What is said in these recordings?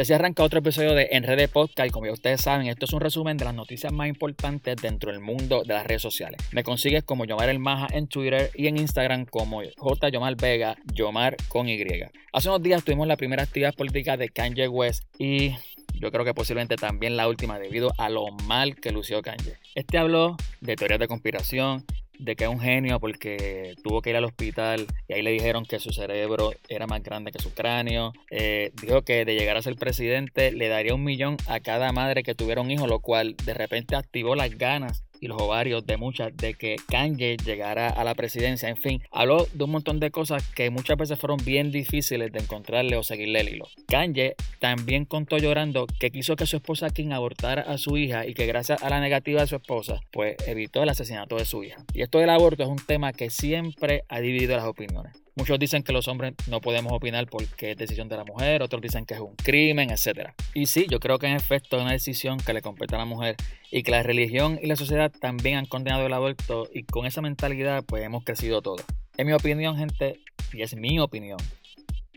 Y así arranca otro episodio de Enrede Podcast como ya ustedes saben, esto es un resumen de las noticias más importantes dentro del mundo de las redes sociales. Me consigues como Yomar El Maja en Twitter y en Instagram como J. Yomar Vega, Yomar con Y. Hace unos días tuvimos la primera actividad política de Kanye West y yo creo que posiblemente también la última debido a lo mal que lució Kanye. Este habló de teorías de conspiración, de que es un genio porque tuvo que ir al hospital y ahí le dijeron que su cerebro era más grande que su cráneo. Eh, dijo que de llegar a ser presidente le daría un millón a cada madre que tuviera un hijo, lo cual de repente activó las ganas y los ovarios de muchas de que Kanye llegara a la presidencia. En fin, habló de un montón de cosas que muchas veces fueron bien difíciles de encontrarle o seguirle el hilo. Kanye también contó llorando que quiso que su esposa Kim abortara a su hija y que gracias a la negativa de su esposa, pues evitó el asesinato de su hija. Y esto del aborto es un tema que siempre ha dividido las opiniones. Muchos dicen que los hombres no podemos opinar porque es decisión de la mujer, otros dicen que es un crimen, etc. Y sí, yo creo que en efecto es una decisión que le compete a la mujer y que la religión y la sociedad también han condenado el aborto y con esa mentalidad pues hemos crecido todos. En mi opinión, gente, y es mi opinión,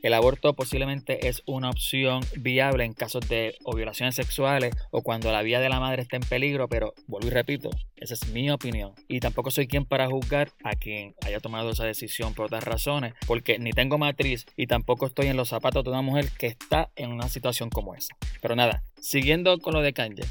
el aborto posiblemente es una opción viable en casos de violaciones sexuales o cuando la vida de la madre está en peligro, pero vuelvo y repito, esa es mi opinión. Y tampoco soy quien para juzgar a quien haya tomado esa decisión por otras razones, porque ni tengo matriz y tampoco estoy en los zapatos de una mujer que está en una situación como esa. Pero nada, siguiendo con lo de Kanye,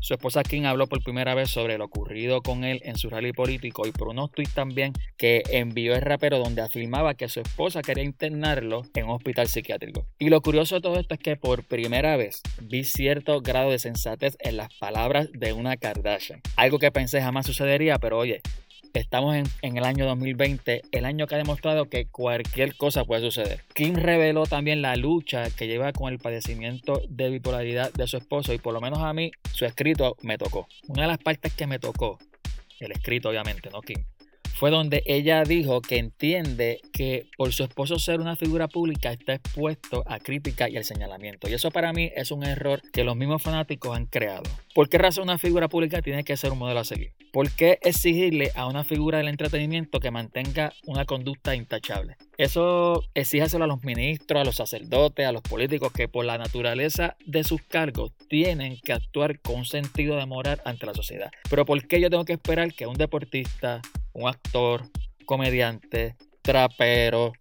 su esposa Kim habló por primera vez sobre lo ocurrido con él en su rally político y por unos tweets también que envió el rapero donde afirmaba que su esposa quería internarlo en un hospital psiquiátrico. Y lo curioso de todo esto es que por primera vez vi cierto grado de sensatez en las palabras de una Kardashian. Algo que pensé jamás sucedería, pero oye, Estamos en, el año 2020, el año que ha demostrado que cualquier cosa puede suceder. Kim reveló también la lucha que lleva con el padecimiento de bipolaridad de su esposo y por lo menos a mí su escrito me tocó. Una de las partes que me tocó, el escrito obviamente, no Kim, fue donde ella dijo que entiende que por su esposo ser una figura pública está expuesto a crítica y al señalamiento. Y eso para mí es un error que los mismos fanáticos han creado. ¿Por qué razón una figura pública tiene que ser un modelo a seguir? ¿Por qué exigirle a una figura del entretenimiento que mantenga una conducta intachable? Eso exíjaselo a los ministros, a los sacerdotes, a los políticos que por la naturaleza de sus cargos tienen que actuar con sentido de moral ante la sociedad. Pero ¿por qué yo tengo que esperar que un deportista, un actor, comediante, trapero,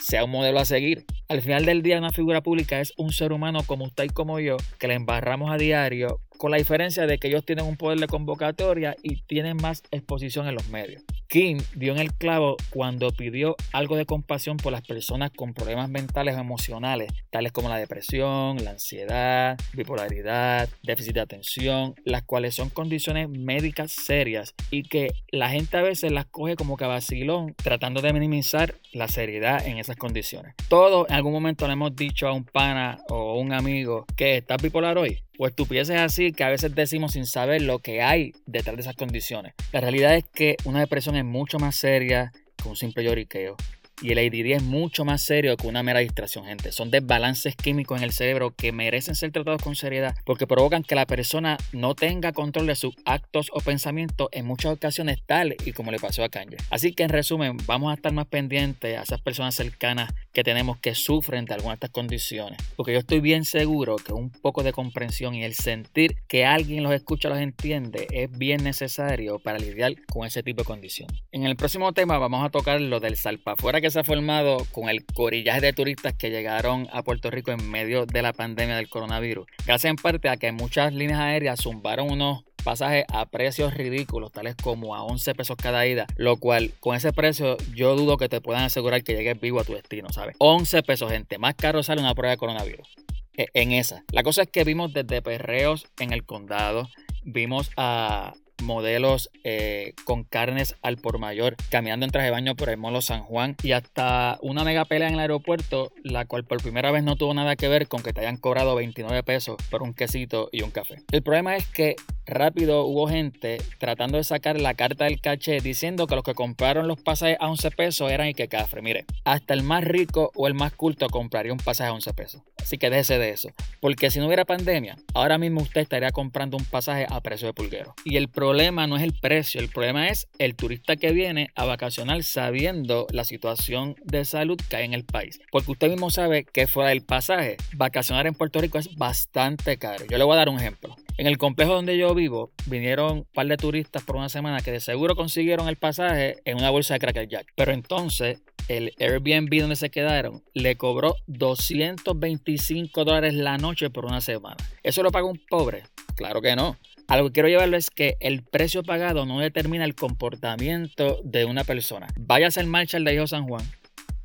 sea un modelo a seguir. Al final del día, una figura pública es un ser humano como usted y como yo, que le embarramos a diario, con la diferencia de que ellos tienen un poder de convocatoria y tienen más exposición en los medios. Kim dio en el clavo cuando pidió algo de compasión por las personas con problemas mentales o emocionales, tales como la depresión, la ansiedad, bipolaridad, déficit de atención, las cuales son condiciones médicas serias y que la gente a veces las coge como que vacilón, tratando de minimizar la seriedad en esas condiciones. Todos en algún momento le hemos dicho a un pana o un amigo que está bipolar hoy o estupideces así que a veces decimos sin saber lo que hay detrás de esas condiciones. La realidad es que una depresión es mucho más seria que un simple lloriqueo. Y el ADD es mucho más serio que una mera distracción, gente. Son desbalances químicos en el cerebro que merecen ser tratados con seriedad porque provocan que la persona no tenga control de sus actos o pensamientos en muchas ocasiones tal y como le pasó a Kanye. Así que en resumen, vamos a estar más pendientes a esas personas cercanas que tenemos que sufren de algunas de estas condiciones. Porque yo estoy bien seguro que un poco de comprensión y el sentir que alguien los escucha, los entiende, es bien necesario para lidiar con ese tipo de condiciones. En el próximo tema vamos a tocar lo del salpafuera que se ha formado con el corillaje de turistas que llegaron a Puerto Rico en medio de la pandemia del coronavirus. Gracias en parte a que muchas líneas aéreas zumbaron unos pasajes a precios ridículos, tales como a 11 pesos cada ida, lo cual con ese precio yo dudo que te puedan asegurar que llegues vivo a tu destino, ¿sabes? 11 pesos, gente, más caro sale una prueba de coronavirus. E, en esa. La cosa es que vimos desde perreos en el condado, vimos a modelos eh, con carnes al por mayor, caminando en traje de baño por el Molo San Juan y hasta una mega pelea en el aeropuerto, la cual por primera vez no tuvo nada que ver con que te hayan cobrado 29 pesos por un quesito y un café. El problema es que rápido hubo gente tratando de sacar la carta del caché diciendo que los que compraron los pasajes a 11 pesos eran y que cafre. Mire, hasta el más rico o el más culto compraría un pasaje a 11 pesos. Así que déjese de eso. Porque si no hubiera pandemia, ahora mismo usted estaría comprando un pasaje a precio de pulguero. Y el problema no es el precio, el problema es el turista que viene a vacacionar sabiendo la situación de salud que hay en el país. Porque usted mismo sabe que fuera del pasaje, vacacionar en Puerto Rico es bastante caro. Yo le voy a dar un ejemplo. En el complejo donde yo vivo, vinieron un par de turistas por una semana que de seguro consiguieron el pasaje en una bolsa de Cracker Jack. Pero entonces el Airbnb donde se quedaron le cobró 225 dólares la noche por una semana. ¿Eso lo paga un pobre? Claro que no. Algo que quiero llevarlo es que el precio pagado no determina el comportamiento de una persona. Váyase al Marshall de Hijo San Juan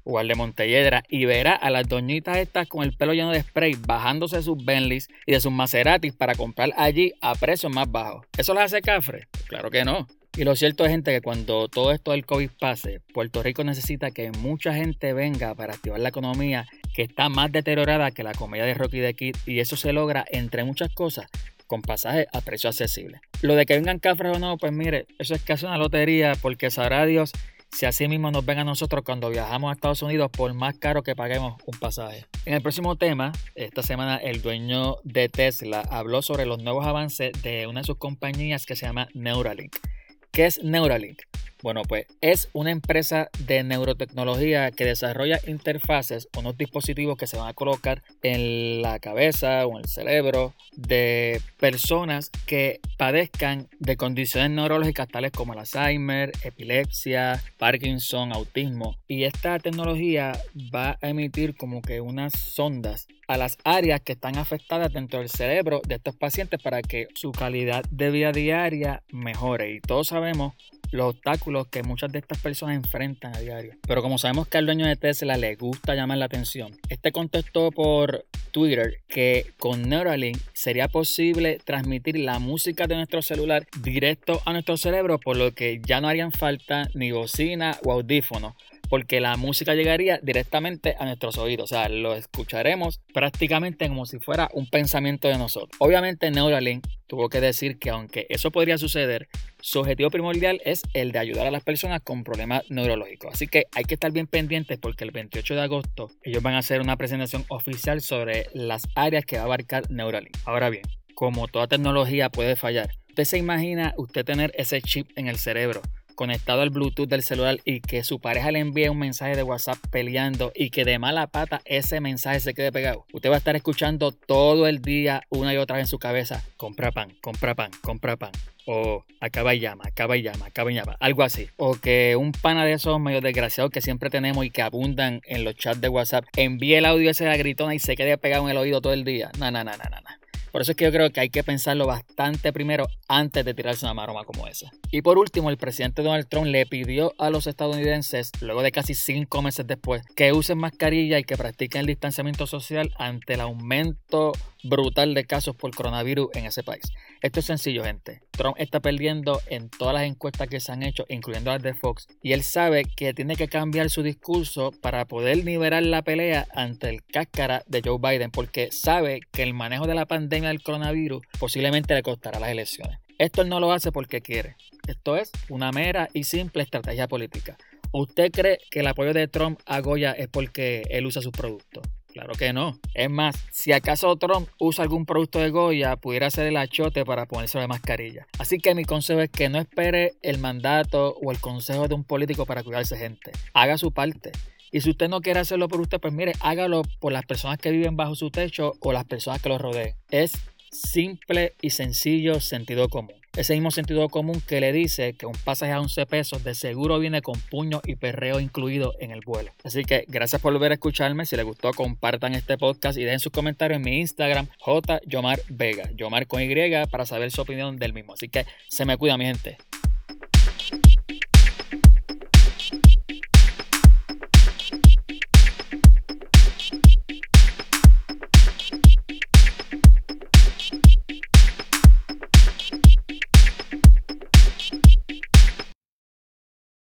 o al de Montelledra y verá a las doñitas estas con el pelo lleno de spray bajándose de sus Bentleys y de sus Maseratis para comprar allí a precios más bajos. ¿Eso les hace cafre? Claro que no. Y lo cierto es, gente, que cuando todo esto del COVID pase, Puerto Rico necesita que mucha gente venga para activar la economía que está más deteriorada que la comedia de Rocky the Kid y eso se logra, entre muchas cosas, con pasajes a precio accesible. Lo de que vengan cafres o no, pues mire, eso es casi una lotería porque sabrá Dios si así mismo nos ven a nosotros cuando viajamos a Estados Unidos por más caro que paguemos un pasaje. En el próximo tema, esta semana el dueño de Tesla habló sobre los nuevos avances de una de sus compañías que se llama Neuralink. ¿Qué es Neuralink? Bueno, pues es una empresa de neurotecnología que desarrolla interfaces, unos dispositivos que se van a colocar en la cabeza o en el cerebro de personas que padezcan de condiciones neurológicas tales como el Alzheimer, epilepsia, Parkinson, autismo. Y esta tecnología va a emitir como que unas sondas a las áreas que están afectadas dentro del cerebro de estos pacientes para que su calidad de vida diaria mejore. Y todos sabemos los obstáculos que muchas de estas personas enfrentan a diario. Pero como sabemos que al dueño de Tesla le gusta llamar la atención, este contestó por Twitter que con Neuralink sería posible transmitir la música de nuestro celular directo a nuestro cerebro, por lo que ya no harían falta ni bocina o audífonos porque la música llegaría directamente a nuestros oídos, o sea, lo escucharemos prácticamente como si fuera un pensamiento de nosotros. Obviamente Neuralink tuvo que decir que aunque eso podría suceder, su objetivo primordial es el de ayudar a las personas con problemas neurológicos. Así que hay que estar bien pendientes porque el 28 de agosto ellos van a hacer una presentación oficial sobre las áreas que va a abarcar Neuralink. Ahora bien, como toda tecnología puede fallar, usted se imagina usted tener ese chip en el cerebro conectado al Bluetooth del celular y que su pareja le envíe un mensaje de WhatsApp peleando y que de mala pata ese mensaje se quede pegado. Usted va a estar escuchando todo el día una y otra vez en su cabeza, compra pan, compra pan, compra pan. O acaba y llama, acaba y llama, acaba y llama, algo así. O que un pana de esos medio desgraciados que siempre tenemos y que abundan en los chats de WhatsApp envíe el audio ese de la gritona y se quede pegado en el oído todo el día. No, no, no, no, no. Por eso es que yo creo que hay que pensarlo bastante primero antes de tirarse una maroma como esa. Y por último, el presidente Donald Trump le pidió a los estadounidenses, luego de casi cinco meses después, que usen mascarilla y que practiquen el distanciamiento social ante el aumento brutal de casos por coronavirus en ese país. Esto es sencillo, gente. Trump está perdiendo en todas las encuestas que se han hecho, incluyendo las de Fox, y él sabe que tiene que cambiar su discurso para poder liberar la pelea ante el cáscara de Joe Biden, porque sabe que el manejo de la pandemia del coronavirus posiblemente le costará las elecciones. Esto él no lo hace porque quiere. Esto es una mera y simple estrategia política. ¿Usted cree que el apoyo de Trump a Goya es porque él usa sus productos? Claro que no. Es más, si acaso Trump usa algún producto de Goya, pudiera ser el achote para ponerse la mascarilla. Así que mi consejo es que no espere el mandato o el consejo de un político para cuidarse gente. Haga su parte. Y si usted no quiere hacerlo por usted, pues mire, hágalo por las personas que viven bajo su techo o las personas que lo rodeen. Es simple y sencillo sentido común. Ese mismo sentido común que le dice que un pasaje a 11 pesos de seguro viene con puño y perreo incluido en el vuelo. Así que gracias por volver a escucharme. Si les gustó, compartan este podcast y den sus comentarios en mi Instagram, J. Yomar Vega. Yomar con Y para saber su opinión del mismo. Así que se me cuida, mi gente.